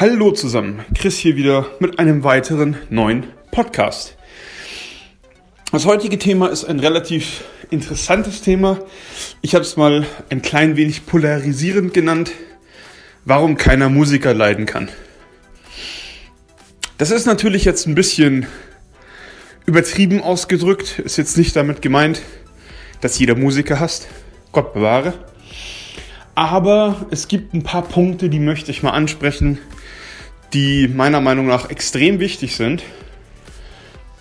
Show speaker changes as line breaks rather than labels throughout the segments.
Hallo zusammen, Chris hier wieder mit einem weiteren neuen Podcast. Das heutige Thema ist ein relativ interessantes Thema. Ich habe es mal ein klein wenig polarisierend genannt, warum keiner Musiker leiden kann. Das ist natürlich jetzt ein bisschen übertrieben ausgedrückt, ist jetzt nicht damit gemeint, dass jeder Musiker hasst. Gott bewahre. Aber es gibt ein paar Punkte, die möchte ich mal ansprechen, die meiner Meinung nach extrem wichtig sind.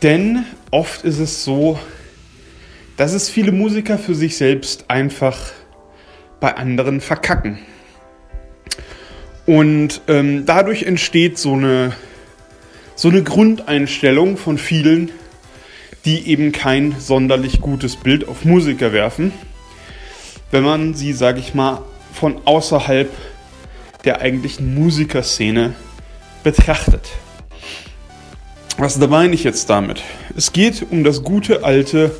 Denn oft ist es so, dass es viele Musiker für sich selbst einfach bei anderen verkacken. Und ähm, dadurch entsteht so eine, so eine Grundeinstellung von vielen, die eben kein sonderlich gutes Bild auf Musiker werfen, wenn man sie, sage ich mal, von außerhalb der eigentlichen Musikerszene betrachtet. Was meine ich jetzt damit? Es geht um das gute alte,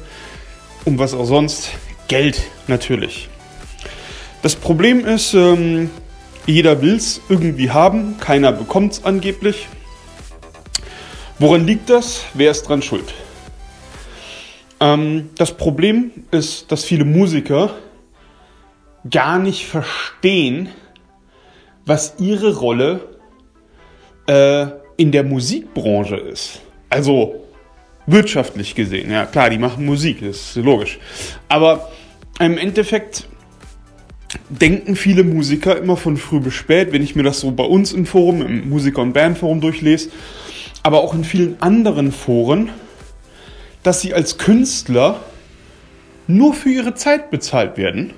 um was auch sonst, Geld natürlich. Das Problem ist, ähm, jeder will es irgendwie haben, keiner bekommt es angeblich. Woran liegt das? Wer ist dran schuld? Ähm, das Problem ist, dass viele Musiker gar nicht verstehen, was ihre Rolle äh, in der Musikbranche ist. Also wirtschaftlich gesehen, ja klar, die machen Musik, das ist logisch. Aber im Endeffekt denken viele Musiker immer von früh bis spät, wenn ich mir das so bei uns im Forum, im Musiker- und Bandforum durchlese, aber auch in vielen anderen Foren, dass sie als Künstler nur für ihre Zeit bezahlt werden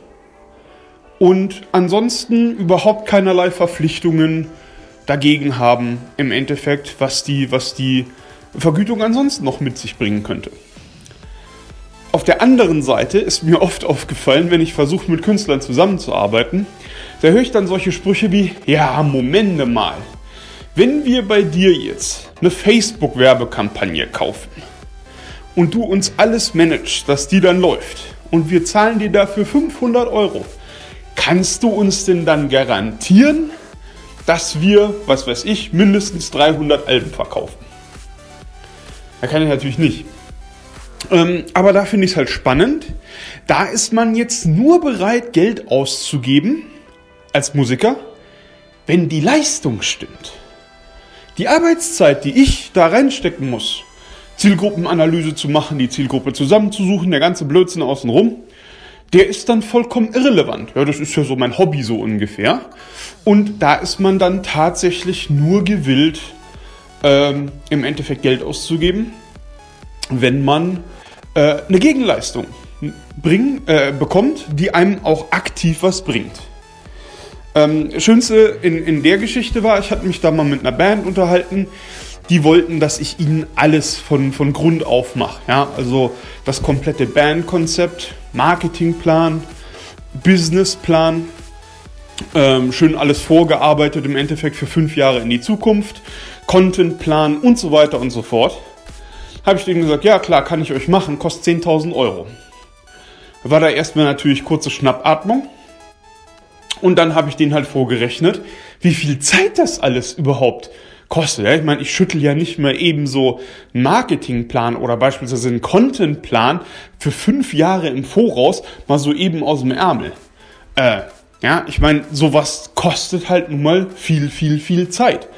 und ansonsten überhaupt keinerlei Verpflichtungen dagegen haben, im Endeffekt, was die, was die Vergütung ansonsten noch mit sich bringen könnte. Auf der anderen Seite ist mir oft aufgefallen, wenn ich versuche, mit Künstlern zusammenzuarbeiten, da höre ich dann solche Sprüche wie, ja, Momente mal, wenn wir bei dir jetzt eine Facebook-Werbekampagne kaufen und du uns alles managst, dass die dann läuft und wir zahlen dir dafür 500 Euro, kannst du uns denn dann garantieren, dass wir, was weiß ich, mindestens 300 Alben verkaufen? Da kann ich natürlich nicht. Ähm, aber da finde ich es halt spannend. Da ist man jetzt nur bereit, Geld auszugeben als Musiker, wenn die Leistung stimmt. Die Arbeitszeit, die ich da reinstecken muss, Zielgruppenanalyse zu machen, die Zielgruppe zusammenzusuchen, der ganze Blödsinn außenrum, der ist dann vollkommen irrelevant. Ja, das ist ja so mein Hobby so ungefähr. Und da ist man dann tatsächlich nur gewillt, ähm, im Endeffekt Geld auszugeben, wenn man äh, eine Gegenleistung bring, äh, bekommt, die einem auch aktiv was bringt. Ähm, Schönste in, in der Geschichte war, ich hatte mich da mal mit einer Band unterhalten, die wollten, dass ich ihnen alles von, von Grund auf mache. Ja? Also das komplette Bandkonzept, Marketingplan, Businessplan, ähm, schön alles vorgearbeitet im Endeffekt für fünf Jahre in die Zukunft, Contentplan und so weiter und so fort. Habe ich denen gesagt, ja klar, kann ich euch machen, kostet 10.000 Euro. War da erstmal natürlich kurze Schnappatmung. Und dann habe ich denen halt vorgerechnet, wie viel Zeit das alles überhaupt kostet. Ja? Ich meine, ich schüttel ja nicht mehr eben so einen Marketingplan oder beispielsweise einen Contentplan für fünf Jahre im Voraus mal so eben aus dem Ärmel. Äh, ja, ich meine, sowas kostet halt nun mal viel, viel, viel Zeit.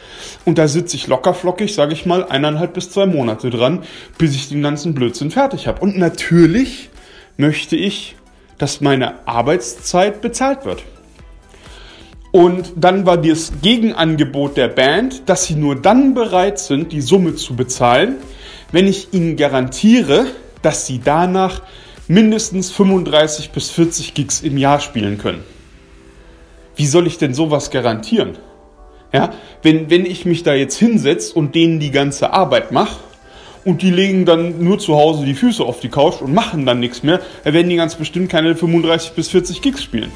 Und da sitze ich locker flockig, sage ich mal, eineinhalb bis zwei Monate dran, bis ich den ganzen Blödsinn fertig habe. Und natürlich möchte ich, dass meine Arbeitszeit bezahlt wird. Und dann war das Gegenangebot der Band, dass sie nur dann bereit sind, die Summe zu bezahlen, wenn ich ihnen garantiere, dass sie danach mindestens 35 bis 40 Gigs im Jahr spielen können. Wie soll ich denn sowas garantieren? Ja, wenn, wenn ich mich da jetzt hinsetze und denen die ganze Arbeit mache und die legen dann nur zu Hause die Füße auf die Couch und machen dann nichts mehr, dann werden die ganz bestimmt keine 35 bis 40 Gigs spielen.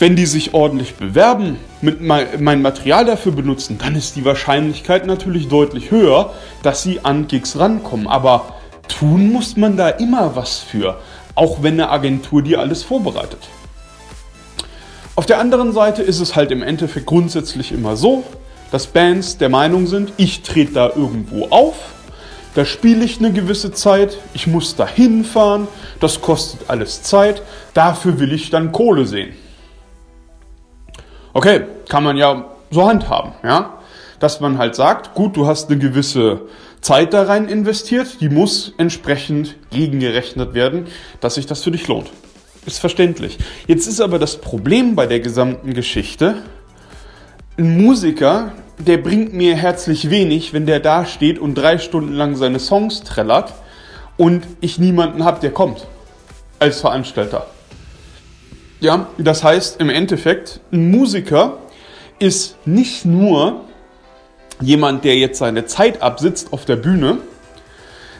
Wenn die sich ordentlich bewerben, mit mein Material dafür benutzen, dann ist die Wahrscheinlichkeit natürlich deutlich höher, dass sie an Gigs rankommen. Aber tun muss man da immer was für, auch wenn eine Agentur dir alles vorbereitet. Auf der anderen Seite ist es halt im Endeffekt grundsätzlich immer so, dass Bands der Meinung sind, ich trete da irgendwo auf, da spiele ich eine gewisse Zeit, ich muss da hinfahren, das kostet alles Zeit, dafür will ich dann Kohle sehen. Okay, kann man ja so handhaben, ja? Dass man halt sagt, gut, du hast eine gewisse Zeit da rein investiert, die muss entsprechend gegengerechnet werden, dass sich das für dich lohnt. Ist verständlich. Jetzt ist aber das Problem bei der gesamten Geschichte, ein Musiker, der bringt mir herzlich wenig, wenn der da steht und drei Stunden lang seine Songs trällert und ich niemanden habe, der kommt als Veranstalter. Ja, das heißt im Endeffekt, ein Musiker ist nicht nur jemand, der jetzt seine Zeit absitzt auf der Bühne,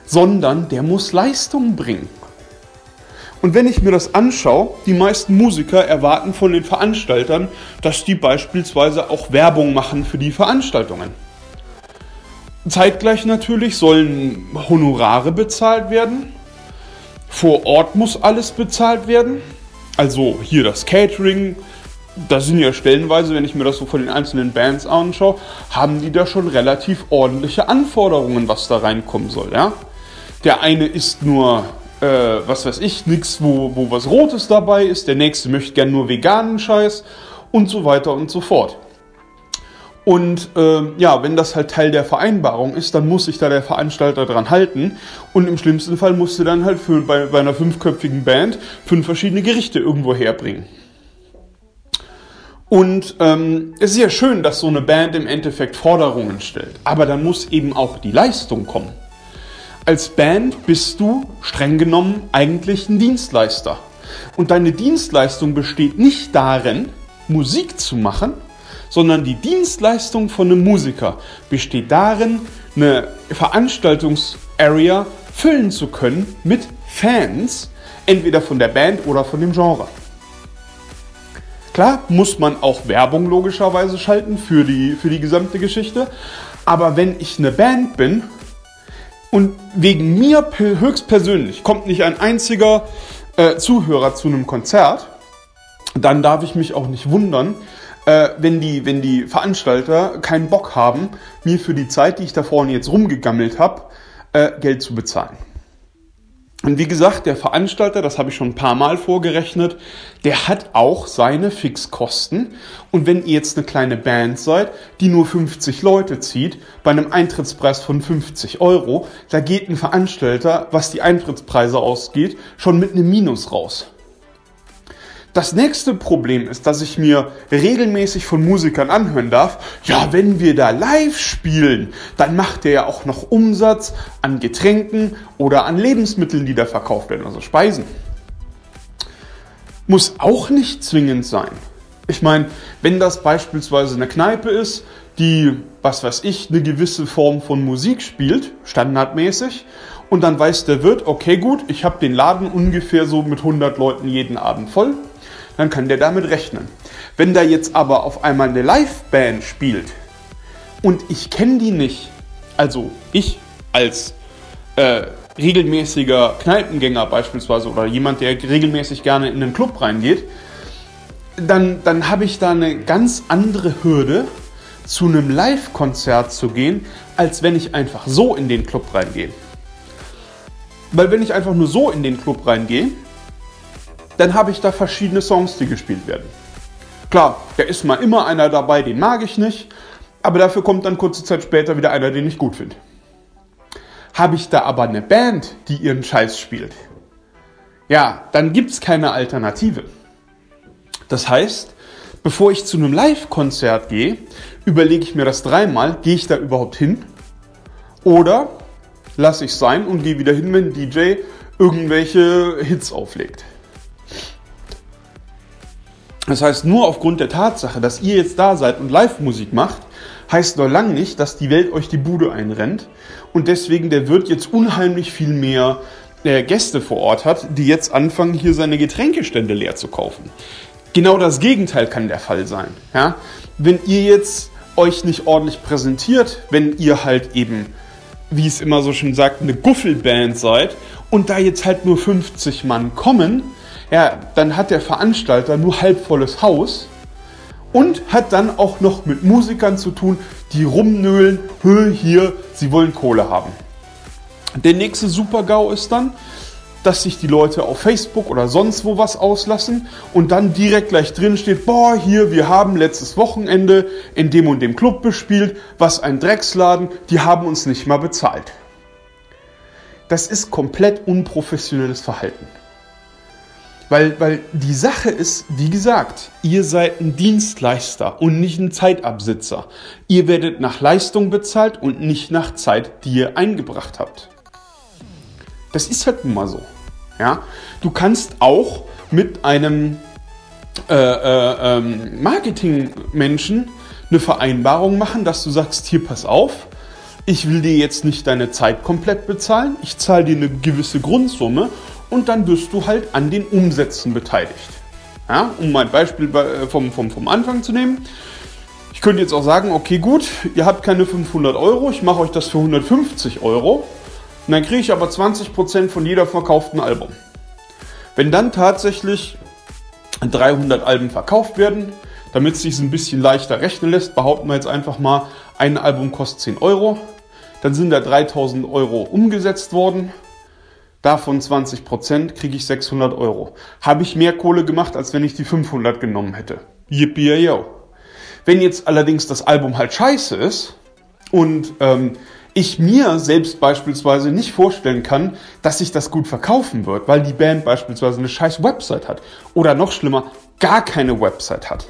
sondern der muss Leistung bringen. Und wenn ich mir das anschaue, die meisten Musiker erwarten von den Veranstaltern, dass die beispielsweise auch Werbung machen für die Veranstaltungen. Zeitgleich natürlich sollen Honorare bezahlt werden. Vor Ort muss alles bezahlt werden. Also hier das Catering, da sind ja stellenweise, wenn ich mir das so von den einzelnen Bands anschaue, haben die da schon relativ ordentliche Anforderungen, was da reinkommen soll. Ja? Der eine ist nur äh, was weiß ich, nichts, wo, wo was Rotes dabei ist. Der nächste möchte gern nur veganen Scheiß und so weiter und so fort. Und äh, ja, wenn das halt Teil der Vereinbarung ist, dann muss sich da der Veranstalter dran halten. Und im schlimmsten Fall musst du dann halt für, bei, bei einer fünfköpfigen Band fünf verschiedene Gerichte irgendwo herbringen. Und ähm, es ist ja schön, dass so eine Band im Endeffekt Forderungen stellt. Aber dann muss eben auch die Leistung kommen als Band bist du streng genommen eigentlich ein Dienstleister. Und deine Dienstleistung besteht nicht darin, Musik zu machen, sondern die Dienstleistung von einem Musiker besteht darin, eine Veranstaltungsarea füllen zu können mit Fans, entweder von der Band oder von dem Genre. Klar muss man auch Werbung logischerweise schalten für die, für die gesamte Geschichte, aber wenn ich eine Band bin und wegen mir höchstpersönlich kommt nicht ein einziger äh, Zuhörer zu einem Konzert, dann darf ich mich auch nicht wundern, äh, wenn, die, wenn die Veranstalter keinen Bock haben, mir für die Zeit, die ich da vorne jetzt rumgegammelt habe, äh, Geld zu bezahlen. Und wie gesagt, der Veranstalter, das habe ich schon ein paar Mal vorgerechnet, der hat auch seine Fixkosten. Und wenn ihr jetzt eine kleine Band seid, die nur 50 Leute zieht, bei einem Eintrittspreis von 50 Euro, da geht ein Veranstalter, was die Eintrittspreise ausgeht, schon mit einem Minus raus. Das nächste Problem ist, dass ich mir regelmäßig von Musikern anhören darf, ja, wenn wir da live spielen, dann macht der ja auch noch Umsatz an Getränken oder an Lebensmitteln, die da verkauft werden, also Speisen. Muss auch nicht zwingend sein. Ich meine, wenn das beispielsweise eine Kneipe ist, die, was weiß ich, eine gewisse Form von Musik spielt, standardmäßig, und dann weiß der Wirt, okay gut, ich habe den Laden ungefähr so mit 100 Leuten jeden Abend voll, dann kann der damit rechnen. Wenn da jetzt aber auf einmal eine Liveband spielt und ich kenne die nicht, also ich als äh, regelmäßiger Kneipengänger beispielsweise oder jemand, der regelmäßig gerne in einen Club reingeht, dann, dann habe ich da eine ganz andere Hürde, zu einem Live-Konzert zu gehen, als wenn ich einfach so in den Club reingehe. Weil wenn ich einfach nur so in den Club reingehe, dann habe ich da verschiedene Songs, die gespielt werden. Klar, da ist mal immer einer dabei, den mag ich nicht, aber dafür kommt dann kurze Zeit später wieder einer, den ich gut finde. Habe ich da aber eine Band, die ihren Scheiß spielt, ja, dann gibt es keine Alternative. Das heißt, bevor ich zu einem Live-Konzert gehe, überlege ich mir das dreimal, gehe ich da überhaupt hin? Oder lasse ich sein und gehe wieder hin, wenn DJ irgendwelche Hits auflegt. Das heißt, nur aufgrund der Tatsache, dass ihr jetzt da seid und Live-Musik macht, heißt noch lange nicht, dass die Welt euch die Bude einrennt und deswegen der Wirt jetzt unheimlich viel mehr äh, Gäste vor Ort hat, die jetzt anfangen, hier seine Getränkestände leer zu kaufen. Genau das Gegenteil kann der Fall sein. Ja? Wenn ihr jetzt euch nicht ordentlich präsentiert, wenn ihr halt eben, wie es immer so schön sagt, eine Guffelband seid und da jetzt halt nur 50 Mann kommen, Ja, dann hat der Veranstalter nur halb volles Haus und hat dann auch noch mit Musikern zu tun, die rumnöhlen, Hö, hier, sie wollen Kohle haben. Der nächste Super-GAU ist dann, dass sich die Leute auf Facebook oder sonst wo was auslassen und dann direkt gleich drin steht, boah, hier, wir haben letztes Wochenende in dem und dem Club bespielt, was ein Drecksladen, die haben uns nicht mal bezahlt. Das ist komplett unprofessionelles Verhalten. Weil, weil die Sache ist, wie gesagt, ihr seid ein Dienstleister und nicht ein Zeitabsitzer. Ihr werdet nach Leistung bezahlt und nicht nach Zeit, die ihr eingebracht habt. Das ist halt nun mal so. Ja? Du kannst auch mit einem äh, äh, ähm, Marketingmenschen eine Vereinbarung machen, dass du sagst, hier pass auf, ich will dir jetzt nicht deine Zeit komplett bezahlen, ich zahle dir eine gewisse Grundsumme und dann wirst du halt an den Umsätzen beteiligt. Ja, um mein Beispiel äh, vom, vom, vom Anfang zu nehmen. Ich könnte jetzt auch sagen, okay gut, ihr habt keine 500 Euro, ich mache euch das für 150 Euro. Und dann kriege ich aber 20% von jeder verkauften Album. Wenn dann tatsächlich 300 Alben verkauft werden, damit es sich ein bisschen leichter rechnen lässt, behaupten wir jetzt einfach mal, ein Album kostet 10 Euro. Dann sind da 3000 Euro umgesetzt worden. Davon 20% kriege ich 600 Euro. Habe ich mehr Kohle gemacht, als wenn ich die 500 genommen hätte. Yippie yo. Wenn jetzt allerdings das Album halt scheiße ist und ähm, ich mir selbst beispielsweise nicht vorstellen kann, dass sich das gut verkaufen wird, weil die Band beispielsweise eine scheiß Website hat oder noch schlimmer, gar keine Website hat,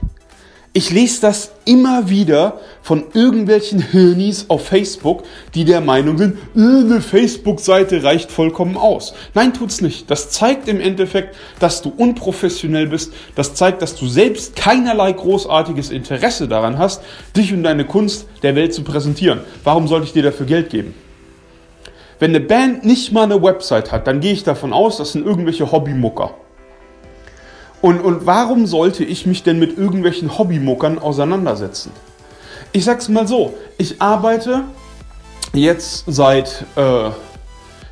ich lese das immer wieder von irgendwelchen Hirnis auf Facebook, die der Meinung sind, äh, eine Facebook-Seite reicht vollkommen aus. Nein, tut's nicht. Das zeigt im Endeffekt, dass du unprofessionell bist. Das zeigt, dass du selbst keinerlei großartiges Interesse daran hast, dich und deine Kunst der Welt zu präsentieren. Warum sollte ich dir dafür Geld geben? Wenn eine Band nicht mal eine Website hat, dann gehe ich davon aus, das sind irgendwelche Hobbymucker. Und, und warum sollte ich mich denn mit irgendwelchen Hobbymuckern auseinandersetzen? Ich sag's mal so, ich arbeite jetzt seit, äh,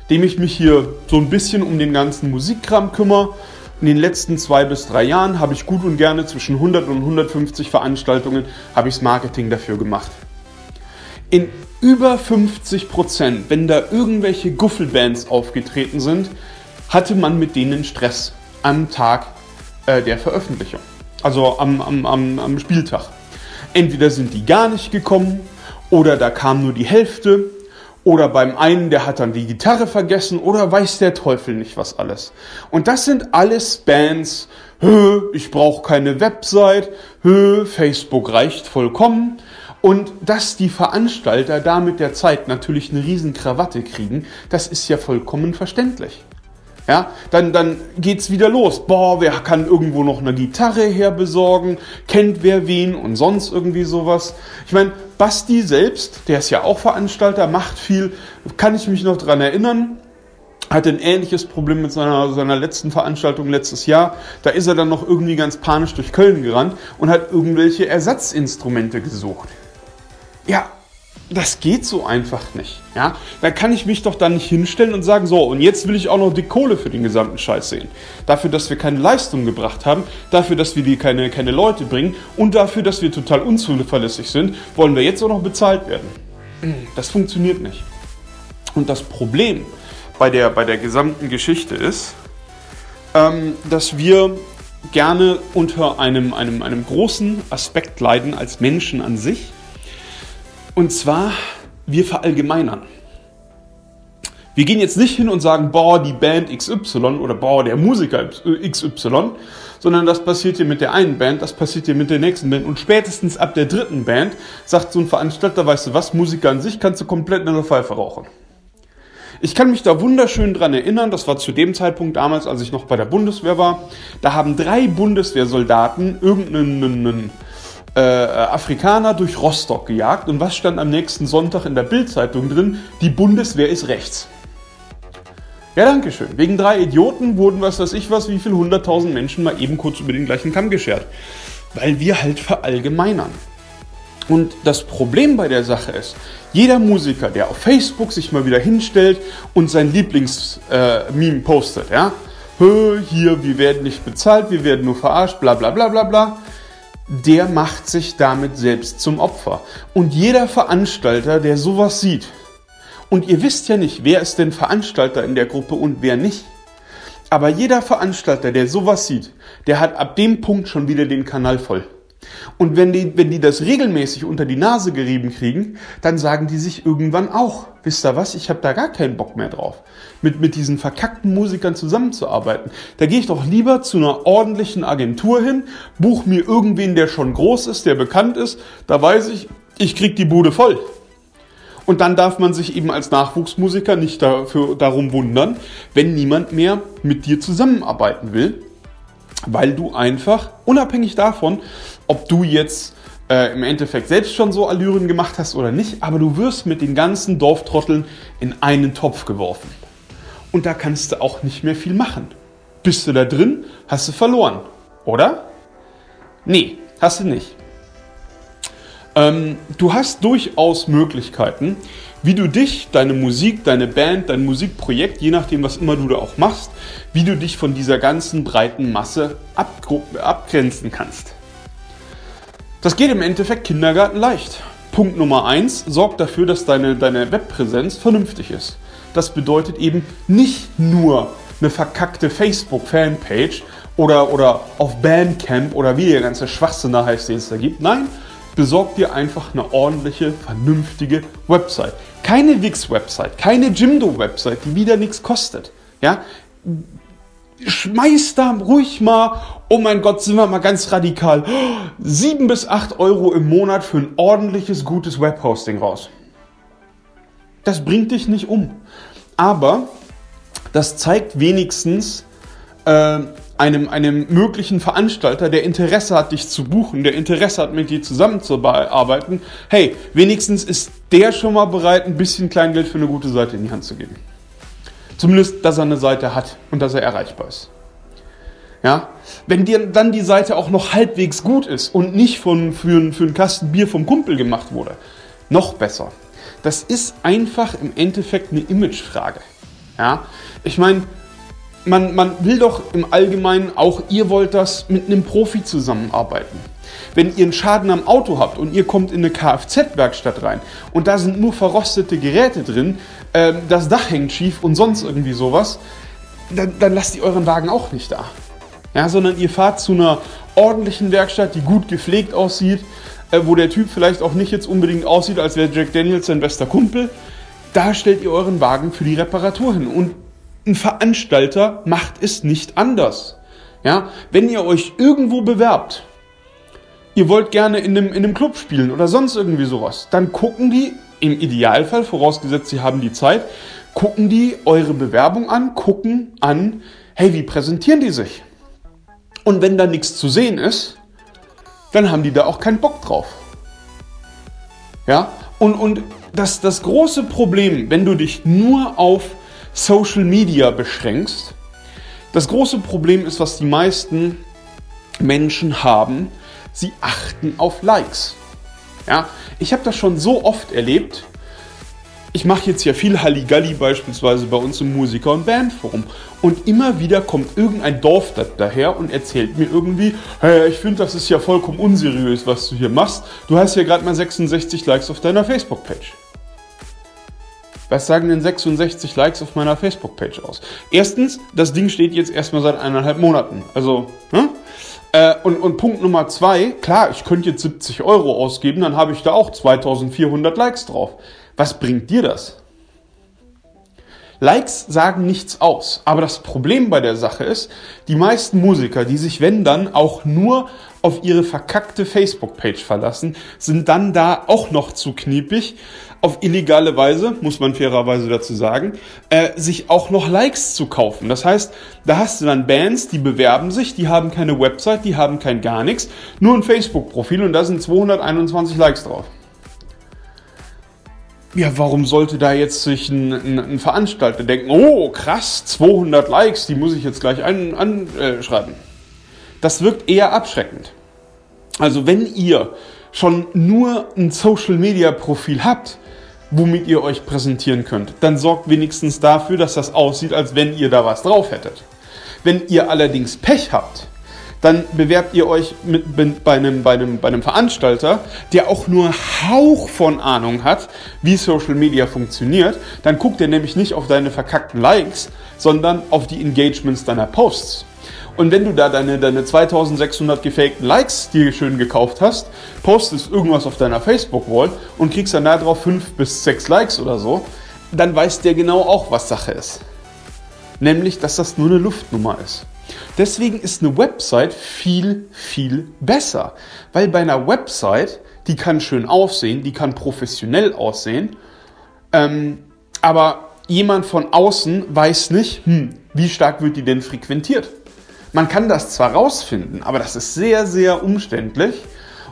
dem ich mich hier so ein bisschen um den ganzen Musikkram kümmere. In den letzten zwei bis drei Jahren habe ich gut und gerne zwischen 100 und 150 Veranstaltungen habe ichs Marketing dafür gemacht. In über 50 Prozent, wenn da irgendwelche Guffelbands aufgetreten sind, hatte man mit denen Stress am Tag äh, der Veröffentlichung. Also am, am, am, am Spieltag. Entweder sind die gar nicht gekommen oder da kam nur die Hälfte oder beim einen, der hat dann die Gitarre vergessen oder weiß der Teufel nicht was alles. Und das sind alles Bands, Hö, ich brauche keine Website, Hö, Facebook reicht vollkommen. Und dass die Veranstalter da mit der Zeit natürlich eine riesen Krawatte kriegen, das ist ja vollkommen verständlich. Ja, dann, dann geht's wieder los. Boah, wer kann irgendwo noch eine Gitarre herbesorgen? Kennt wer wen und sonst irgendwie sowas? Ich meine, Basti selbst, der ist ja auch Veranstalter, macht viel. Kann ich mich noch dran erinnern? hatte ein ähnliches Problem mit seiner, seiner letzten Veranstaltung letztes Jahr. Da ist er dann noch irgendwie ganz panisch durch Köln gerannt und hat irgendwelche Ersatzinstrumente gesucht. Ja, das geht so einfach nicht. Ja? Da kann ich mich doch dann nicht hinstellen und sagen, so, und jetzt will ich auch noch die Kohle für den gesamten Scheiß sehen. Dafür, dass wir keine Leistung gebracht haben, dafür, dass wir die keine, keine Leute bringen und dafür, dass wir total unzuverlässig sind, wollen wir jetzt auch noch bezahlt werden. Das funktioniert nicht. Und das Problem bei der, bei der gesamten Geschichte ist, ähm, dass wir gerne unter einem, einem, einem großen Aspekt leiden als Menschen an sich und zwar, wir verallgemeinern. Wir gehen jetzt nicht hin und sagen, boah, die Band XY oder boah, der Musiker XY, sondern das passiert hier mit der einen Band, das passiert hier mit der nächsten Band und spätestens ab der dritten Band sagt so ein Veranstalter, weißt du was, Musiker an sich kannst du komplett in der Pfeife rauchen. Ich kann mich da wunderschön dran erinnern, das war zu dem Zeitpunkt damals, als ich noch bei der Bundeswehr war, da haben drei Bundeswehrsoldaten irgendeinen äh, Afrikaner durch Rostock gejagt. Und was stand am nächsten Sonntag in der Bildzeitung drin? Die Bundeswehr ist rechts. Ja, danke schön. Wegen drei Idioten wurden, was weiß ich was, wie viel hunderttausend Menschen mal eben kurz über den gleichen Kamm geschert. Weil wir halt verallgemeinern. Und das Problem bei der Sache ist, jeder Musiker, der auf Facebook sich mal wieder hinstellt und sein Lieblingsmeme äh, postet, ja, hier, wir werden nicht bezahlt, wir werden nur verarscht, bla bla bla bla bla, der macht sich damit selbst zum Opfer. Und jeder Veranstalter, der sowas sieht, und ihr wisst ja nicht, wer ist denn Veranstalter in der Gruppe und wer nicht. Aber jeder Veranstalter, der sowas sieht, der hat ab dem Punkt schon wieder den Kanal voll. Und wenn die, wenn die das regelmäßig unter die Nase gerieben kriegen, dann sagen die sich irgendwann auch, wisst ihr was, ich habe da gar keinen Bock mehr drauf, mit, mit diesen verkackten Musikern zusammenzuarbeiten. Da gehe ich doch lieber zu einer ordentlichen Agentur hin, buch mir irgendwen, der schon groß ist, der bekannt ist, da weiß ich, ich krieg die Bude voll. Und dann darf man sich eben als Nachwuchsmusiker nicht dafür, darum wundern, wenn niemand mehr mit dir zusammenarbeiten will, weil du einfach, unabhängig davon, ob du jetzt äh, im Endeffekt selbst schon so Allüren gemacht hast oder nicht, aber du wirst mit den ganzen Dorftrotteln in einen Topf geworfen. Und da kannst du auch nicht mehr viel machen. Bist du da drin, hast du verloren, oder? Nee, hast du nicht. Ähm, du hast durchaus Möglichkeiten, wie du dich, deine Musik, deine Band, dein Musikprojekt, je nachdem, was immer du da auch machst, wie du dich von dieser ganzen breiten Masse abgrenzen kannst. Das geht im Endeffekt Kindergarten leicht. Punkt Nummer eins: sorg dafür, dass deine, deine Webpräsenz vernünftig ist. Das bedeutet eben nicht nur eine verkackte Facebook-Fanpage oder, oder auf Bandcamp oder wie der ganze Schwachsinn da heißt, den es da gibt. Nein, besorg dir einfach eine ordentliche, vernünftige Website. Keine Wix-Website, keine Jimdo-Website, die wieder nichts kostet. Ja? Schmeiß da ruhig mal, oh mein Gott, sind wir mal ganz radikal, 7 bis 8 Euro im Monat für ein ordentliches, gutes Webhosting raus. Das bringt dich nicht um. Aber das zeigt wenigstens, äh, einem, einem möglichen Veranstalter, der Interesse hat, dich zu buchen, der Interesse hat, mit dir zusammenzuarbeiten, hey, wenigstens ist der schon mal bereit, ein bisschen Kleingeld für eine gute Seite in die Hand zu geben. Zumindest, dass er eine Seite hat und dass er erreichbar ist. Ja, wenn dir dann die Seite auch noch halbwegs gut ist und nicht von, für, für einen Kasten Bier vom Kumpel gemacht wurde, noch besser. Das ist einfach im Endeffekt eine Imagefrage. Ja, ich meine, man, man will doch im Allgemeinen auch, ihr wollt das mit einem Profi zusammenarbeiten. Wenn ihr einen Schaden am Auto habt und ihr kommt in eine Kfz-Werkstatt rein und da sind nur verrostete Geräte drin, äh, das Dach hängt schief und sonst irgendwie sowas, dann, dann lasst ihr euren Wagen auch nicht da. Ja, sondern ihr fahrt zu einer ordentlichen Werkstatt, die gut gepflegt aussieht, äh, wo der Typ vielleicht auch nicht jetzt unbedingt aussieht, als wäre Jack Daniels sein bester Kumpel. Da stellt ihr euren Wagen für die Reparatur hin. Und ein Veranstalter macht es nicht anders. Ja, wenn ihr euch irgendwo bewerbt, ihr wollt gerne in einem, in einem Club spielen oder sonst irgendwie sowas, dann gucken die, im Idealfall, vorausgesetzt sie haben die Zeit, gucken die eure Bewerbung an, gucken an, hey, wie präsentieren die sich? Und wenn da nichts zu sehen ist, dann haben die da auch keinen Bock drauf. Ja, und, und das, das große Problem, wenn du dich nur auf Social Media beschränkst. Das große Problem ist, was die meisten Menschen haben, sie achten auf Likes. Ja, ich habe das schon so oft erlebt. Ich mache jetzt ja viel Halligalli beispielsweise bei uns im Musiker- und Bandforum. Und immer wieder kommt irgendein Dorf daher und erzählt mir irgendwie, hey, ich finde, das ist ja vollkommen unseriös, was du hier machst. Du hast ja gerade mal 66 Likes auf deiner Facebook-Page. Was sagen denn 66 Likes auf meiner Facebook-Page aus? Erstens, das Ding steht jetzt erstmal seit eineinhalb Monaten. Also, ne? Äh, und, und Punkt Nummer zwei, klar, ich könnte jetzt 70 Euro ausgeben, dann habe ich da auch 2400 Likes drauf. Was bringt dir das? Likes sagen nichts aus. Aber das Problem bei der Sache ist, die meisten Musiker, die sich, wenn dann, auch nur auf ihre verkackte Facebook-Page verlassen, sind dann da auch noch zu kniepig, auf illegale Weise, muss man fairerweise dazu sagen, äh, sich auch noch Likes zu kaufen. Das heißt, da hast du dann Bands, die bewerben sich, die haben keine Website, die haben kein gar nichts, nur ein Facebook-Profil und da sind 221 Likes drauf. Ja, warum sollte da jetzt sich ein, ein, ein Veranstalter denken, oh krass, 200 Likes, die muss ich jetzt gleich anschreiben. Äh, das wirkt eher abschreckend. Also wenn ihr schon nur ein Social-Media-Profil habt, womit ihr euch präsentieren könnt, dann sorgt wenigstens dafür, dass das aussieht, als wenn ihr da was drauf hättet. Wenn ihr allerdings Pech habt, dann bewerbt ihr euch mit, bei, einem, bei, einem, bei einem Veranstalter, der auch nur Hauch von Ahnung hat, wie Social Media funktioniert. Dann guckt er nämlich nicht auf deine verkackten Likes, sondern auf die Engagements deiner Posts. Und wenn du da deine, deine 2600 gefakten Likes dir schön gekauft hast, postest irgendwas auf deiner Facebook-Wall und kriegst dann darauf 5 bis 6 Likes oder so, dann weiß der genau auch, was Sache ist. Nämlich, dass das nur eine Luftnummer ist. Deswegen ist eine Website viel, viel besser. Weil bei einer Website, die kann schön aussehen, die kann professionell aussehen, ähm, aber jemand von außen weiß nicht, hm, wie stark wird die denn frequentiert. Man kann das zwar rausfinden, aber das ist sehr, sehr umständlich.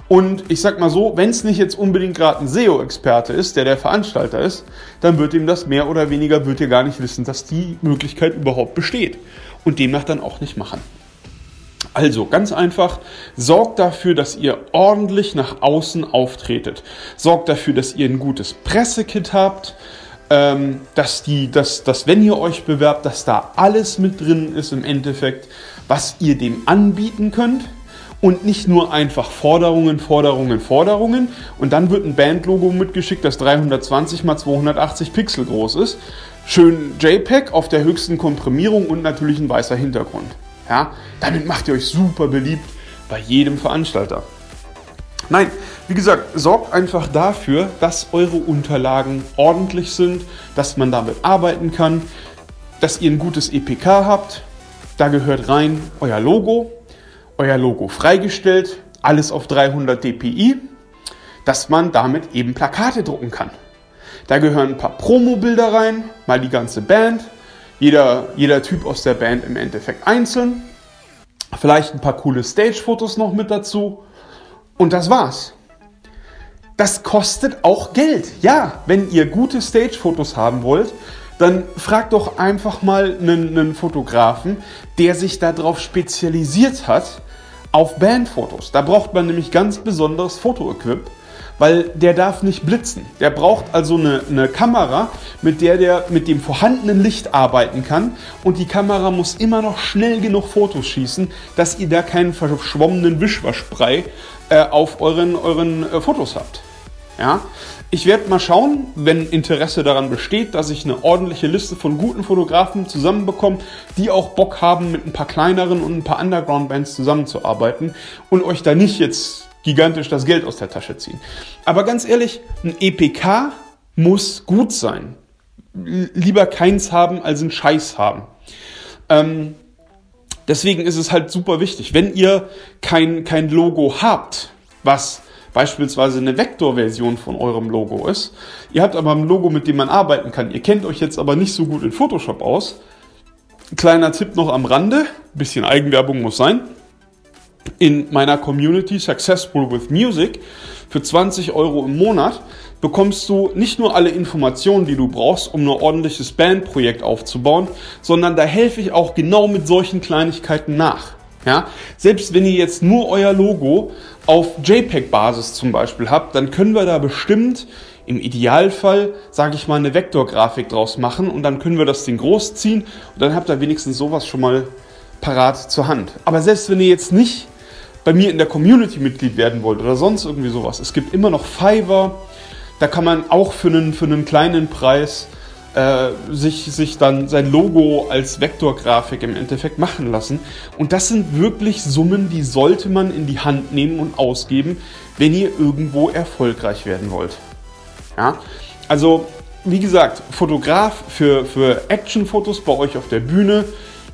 Und ich sag mal so, wenn es nicht jetzt unbedingt gerade ein SEO-Experte ist, der der Veranstalter ist, dann wird ihm das mehr oder weniger, wird ihr gar nicht wissen, dass die Möglichkeit überhaupt besteht und demnach dann auch nicht machen. Also ganz einfach, sorgt dafür, dass ihr ordentlich nach außen auftretet. Sorgt dafür, dass ihr ein gutes Pressekit habt, ähm, dass, die, dass, dass wenn ihr euch bewerbt, dass da alles mit drin ist im Endeffekt, was ihr dem anbieten könnt und nicht nur einfach Forderungen, Forderungen, Forderungen und dann wird ein Bandlogo mitgeschickt, das 320 x 280 Pixel groß ist. Schön JPEG auf der höchsten Komprimierung und natürlich ein weißer Hintergrund. Ja, damit macht ihr euch super beliebt bei jedem Veranstalter. Nein, wie gesagt, sorgt einfach dafür, dass eure Unterlagen ordentlich sind, dass man damit arbeiten kann, dass ihr ein gutes EPK habt. Da gehört rein euer Logo, euer Logo freigestellt, alles auf 300 dpi, dass man damit eben Plakate drucken kann. Da gehören ein paar Promo-Bilder rein, mal die ganze Band, jeder, jeder Typ aus der Band im Endeffekt einzeln, vielleicht ein paar coole Stage-Fotos noch mit dazu und das war's. Das kostet auch Geld. Ja, wenn ihr gute Stage-Fotos haben wollt, dann fragt doch einfach mal einen, einen Fotografen, der sich darauf spezialisiert hat, auf Bandfotos. Da braucht man nämlich ganz besonderes Fotoequip, weil der darf nicht blitzen. Der braucht also eine, eine Kamera, mit der der mit dem vorhandenen Licht arbeiten kann und die Kamera muss immer noch schnell genug Fotos schießen, dass ihr da keinen verschwommenen Wischwaschbrei äh, auf euren, euren äh, Fotos habt. Ja? Ich werde mal schauen, wenn Interesse daran besteht, dass ich eine ordentliche Liste von guten Fotografen zusammenbekomme, die auch Bock haben, mit ein paar kleineren und ein paar Underground-Bands zusammenzuarbeiten und euch da nicht jetzt gigantisch das Geld aus der Tasche ziehen. Aber ganz ehrlich, ein EPK muss gut sein. Lieber keins haben als ein Scheiß haben. Ähm, deswegen ist es halt super wichtig, wenn ihr kein, kein Logo habt, was beispielsweise eine Vektorversion von eurem Logo ist. Ihr habt aber ein Logo, mit dem man arbeiten kann. Ihr kennt euch jetzt aber nicht so gut in Photoshop aus. Kleiner Tipp noch am Rande, bisschen Eigenwerbung muss sein. In meiner Community Successful with Music für 20 Euro im Monat bekommst du nicht nur alle Informationen, die du brauchst, um ein ordentliches Bandprojekt aufzubauen, sondern da helfe ich auch genau mit solchen Kleinigkeiten nach. Ja? Selbst wenn ihr jetzt nur euer Logo auf JPEG-Basis zum Beispiel habt, dann können wir da bestimmt im Idealfall, sage ich mal, eine Vektorgrafik draus machen und dann können wir das Ding großziehen und dann habt ihr wenigstens sowas schon mal parat zur Hand. Aber selbst wenn ihr jetzt nicht bei mir in der Community Mitglied werden wollt oder sonst irgendwie sowas, es gibt immer noch Fiverr, da kann man auch für einen, für einen kleinen Preis äh, sich, sich dann sein Logo als Vektorgrafik im Endeffekt machen lassen. Und das sind wirklich Summen, die sollte man in die Hand nehmen und ausgeben, wenn ihr irgendwo erfolgreich werden wollt. Ja? Also, wie gesagt, Fotograf für, für Actionfotos bei euch auf der Bühne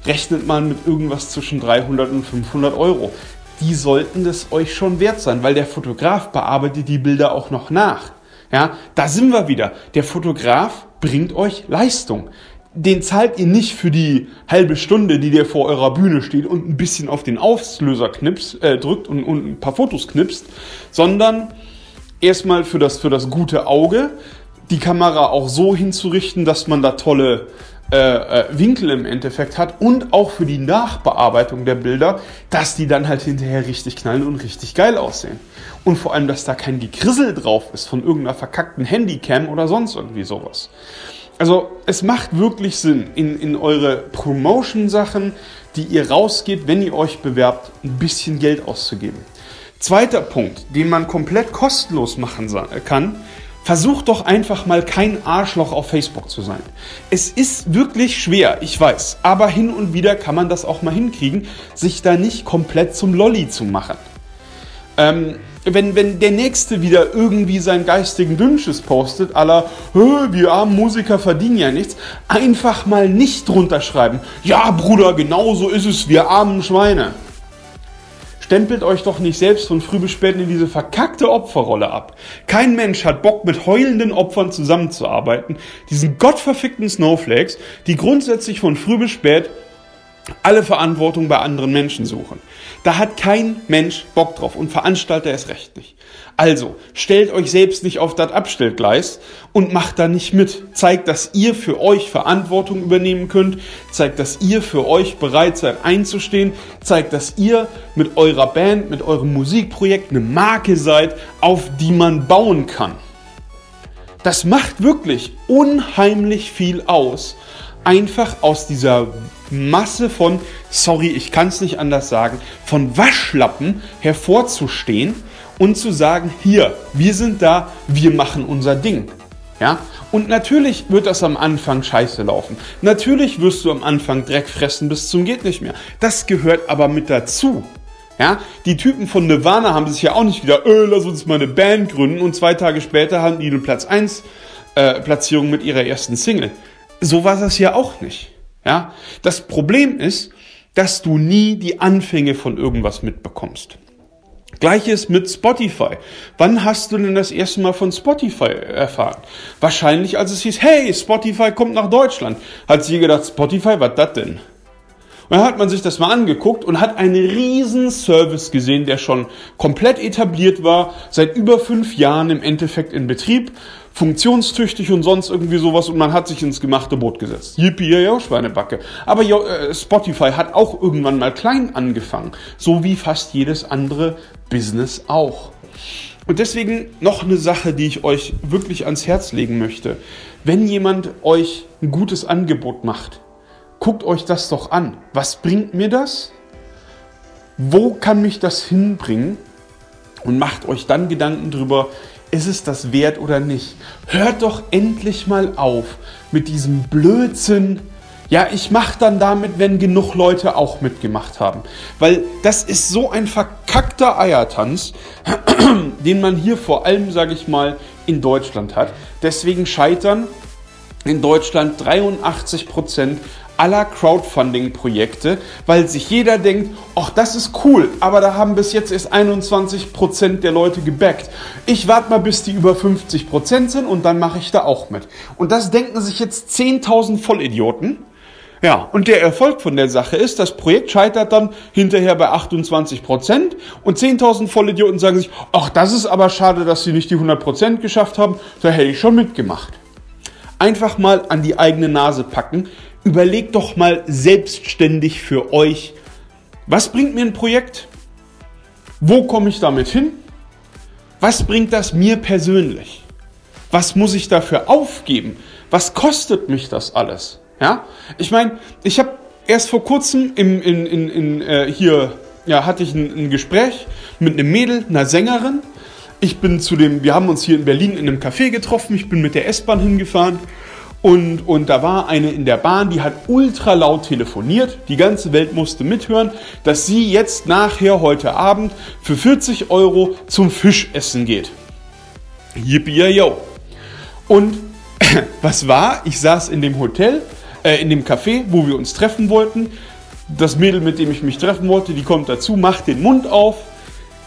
rechnet man mit irgendwas zwischen 300 und 500 Euro. Die sollten das euch schon wert sein, weil der Fotograf bearbeitet die Bilder auch noch nach. Ja, da sind wir wieder. Der Fotograf bringt euch Leistung. Den zahlt ihr nicht für die halbe Stunde, die der vor eurer Bühne steht und ein bisschen auf den Auslöser knipst, äh, drückt und, und ein paar Fotos knipst, sondern erstmal für das, für das gute Auge, die Kamera auch so hinzurichten, dass man da tolle äh, äh, Winkel im Endeffekt hat und auch für die Nachbearbeitung der Bilder, dass die dann halt hinterher richtig knallen und richtig geil aussehen. Und vor allem, dass da kein Gekrissel drauf ist von irgendeiner verkackten Handycam oder sonst irgendwie sowas. Also es macht wirklich Sinn, in, in eure Promotion-Sachen die ihr rausgebt, wenn ihr euch bewerbt, ein bisschen Geld auszugeben. Zweiter Punkt, den man komplett kostenlos machen kann, versucht doch einfach mal kein Arschloch auf Facebook zu sein. Es ist wirklich schwer, ich weiß, aber hin und wieder kann man das auch mal hinkriegen, sich da nicht komplett zum Lolli zu machen. Ähm, wenn, wenn der Nächste wieder irgendwie seinen geistigen Dünnsches postet, aller, wir armen Musiker verdienen ja nichts, einfach mal nicht drunter schreiben. Ja, Bruder, genau so ist es, wir armen Schweine. Stempelt euch doch nicht selbst von früh bis spät in diese verkackte Opferrolle ab. Kein Mensch hat Bock, mit heulenden Opfern zusammenzuarbeiten, diesen gottverfickten Snowflakes, die grundsätzlich von früh bis spät alle Verantwortung bei anderen Menschen suchen. Da hat kein Mensch Bock drauf und Veranstalter erst recht nicht. Also, stellt euch selbst nicht auf das Abstellgleis und macht da nicht mit. Zeigt, dass ihr für euch Verantwortung übernehmen könnt. Zeigt, dass ihr für euch bereit seid einzustehen. Zeigt, dass ihr mit eurer Band, mit eurem Musikprojekt eine Marke seid, auf die man bauen kann. Das macht wirklich unheimlich viel aus. Einfach aus dieser Masse von, sorry, ich kann es nicht anders sagen, von Waschlappen hervorzustehen und zu sagen, hier, wir sind da, wir machen unser Ding. Ja? Und natürlich wird das am Anfang scheiße laufen. Natürlich wirst du am Anfang Dreck fressen bis zum geht nicht mehr. Das gehört aber mit dazu. Ja, die Typen von Nirvana haben sich ja auch nicht wieder, äh, lass uns mal eine Band gründen und zwei Tage später haben die eine Platz 1 äh, Platzierung mit ihrer ersten Single. So war das ja auch nicht. Ja, das Problem ist, dass du nie die Anfänge von irgendwas mitbekommst. Gleiches mit Spotify. Wann hast du denn das erste Mal von Spotify erfahren? Wahrscheinlich, als es hieß, hey, Spotify kommt nach Deutschland. Hat sie gedacht, Spotify, was das denn? Und dann hat man sich das mal angeguckt und hat einen riesen Service gesehen, der schon komplett etabliert war, seit über fünf Jahren im Endeffekt in Betrieb funktionstüchtig und sonst irgendwie sowas und man hat sich ins gemachte Boot gesetzt. Yippie, ja, Schweinebacke. Aber äh, Spotify hat auch irgendwann mal klein angefangen, so wie fast jedes andere Business auch. Und deswegen noch eine Sache, die ich euch wirklich ans Herz legen möchte. Wenn jemand euch ein gutes Angebot macht, guckt euch das doch an. Was bringt mir das? Wo kann mich das hinbringen? Und macht euch dann Gedanken darüber, ist es das wert oder nicht? Hört doch endlich mal auf mit diesem Blödsinn. Ja, ich mache dann damit, wenn genug Leute auch mitgemacht haben. Weil das ist so ein verkackter Eiertanz, den man hier vor allem, sage ich mal, in Deutschland hat. Deswegen scheitern in Deutschland 83 Prozent aller Crowdfunding-Projekte, weil sich jeder denkt, ach, das ist cool, aber da haben bis jetzt erst 21% der Leute gebackt. Ich warte mal, bis die über 50% sind und dann mache ich da auch mit. Und das denken sich jetzt 10.000 Vollidioten. Ja, und der Erfolg von der Sache ist, das Projekt scheitert dann hinterher bei 28% und 10.000 Vollidioten sagen sich, ach, das ist aber schade, dass sie nicht die 100 geschafft haben, da hätte ich schon mitgemacht. Einfach mal an die eigene Nase packen, überlegt doch mal selbstständig für euch, was bringt mir ein Projekt? Wo komme ich damit hin? Was bringt das mir persönlich? Was muss ich dafür aufgeben? Was kostet mich das alles? Ja, ich meine, ich habe erst vor kurzem im, in, in, in, äh, hier ja, hatte ich ein, ein Gespräch mit einem Mädel, einer Sängerin. Ich bin zu dem, wir haben uns hier in Berlin in einem Café getroffen. Ich bin mit der S-Bahn hingefahren und, und da war eine in der Bahn, die hat ultra laut telefoniert. Die ganze Welt musste mithören, dass sie jetzt nachher heute Abend für 40 Euro zum Fischessen geht. Yippie yo. Und was war? Ich saß in dem Hotel, äh, in dem Café, wo wir uns treffen wollten. Das Mädel, mit dem ich mich treffen wollte, die kommt dazu, macht den Mund auf,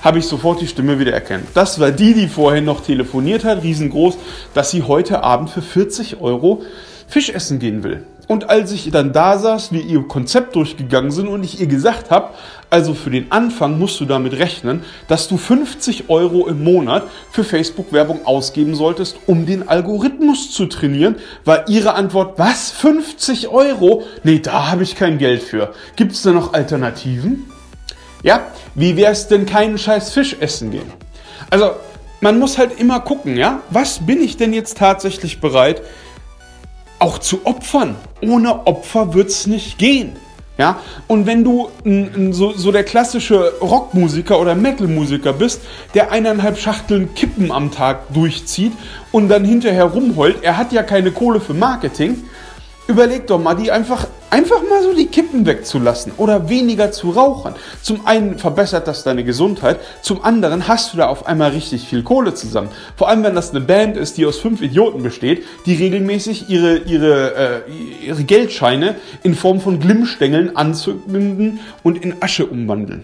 habe ich sofort die Stimme wieder erkannt. Das war die, die vorhin noch telefoniert hat, riesengroß, dass sie heute Abend für 40 Euro Fisch essen gehen will. Und als ich dann da saß, wir ihr Konzept durchgegangen sind und ich ihr gesagt habe, also für den Anfang musst du damit rechnen, dass du 50 Euro im Monat für Facebook-Werbung ausgeben solltest, um den Algorithmus zu trainieren, war ihre Antwort, was, 50 Euro? Nee, da habe ich kein Geld für. Gibt es da noch Alternativen? Ja, wie wär's denn keinen scheiß Fisch essen gehen? Also, man muss halt immer gucken, ja, was bin ich denn jetzt tatsächlich bereit auch zu opfern? Ohne Opfer wird's nicht gehen. Ja, und wenn du n, n, so, so der klassische Rockmusiker oder Metalmusiker bist, der eineinhalb Schachteln Kippen am Tag durchzieht und dann hinterher rumheult, er hat ja keine Kohle für Marketing, Überleg doch mal, die einfach, einfach mal so die Kippen wegzulassen oder weniger zu rauchen. Zum einen verbessert das deine Gesundheit, zum anderen hast du da auf einmal richtig viel Kohle zusammen. Vor allem, wenn das eine Band ist, die aus fünf Idioten besteht, die regelmäßig ihre, ihre, äh, ihre Geldscheine in Form von Glimmstängeln anzünden und in Asche umwandeln.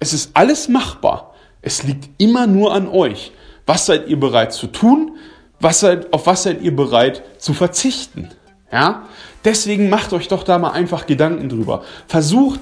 Es ist alles machbar. Es liegt immer nur an euch. Was seid ihr bereit zu tun? Was seid, auf was seid ihr bereit zu verzichten? Ja? Deswegen macht euch doch da mal einfach Gedanken drüber. Versucht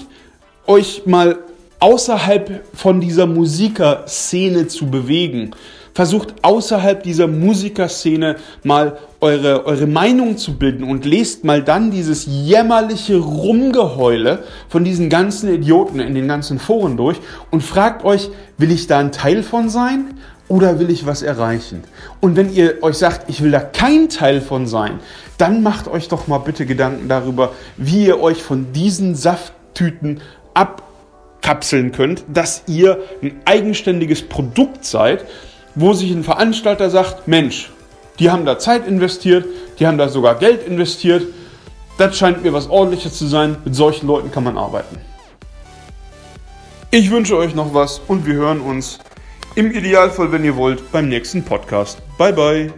euch mal außerhalb von dieser Musikerszene zu bewegen. Versucht außerhalb dieser Musikerszene mal eure, eure Meinung zu bilden und lest mal dann dieses jämmerliche Rumgeheule von diesen ganzen Idioten in den ganzen Foren durch und fragt euch, will ich da ein Teil von sein oder will ich was erreichen? Und wenn ihr euch sagt, ich will da kein Teil von sein, dann macht euch doch mal bitte Gedanken darüber, wie ihr euch von diesen Safttüten abkapseln könnt, dass ihr ein eigenständiges Produkt seid, wo sich ein Veranstalter sagt, Mensch, die haben da Zeit investiert, die haben da sogar Geld investiert, das scheint mir was ordentliches zu sein, mit solchen Leuten kann man arbeiten. Ich wünsche euch noch was und wir hören uns im Idealfall, wenn ihr wollt, beim nächsten Podcast. Bye bye.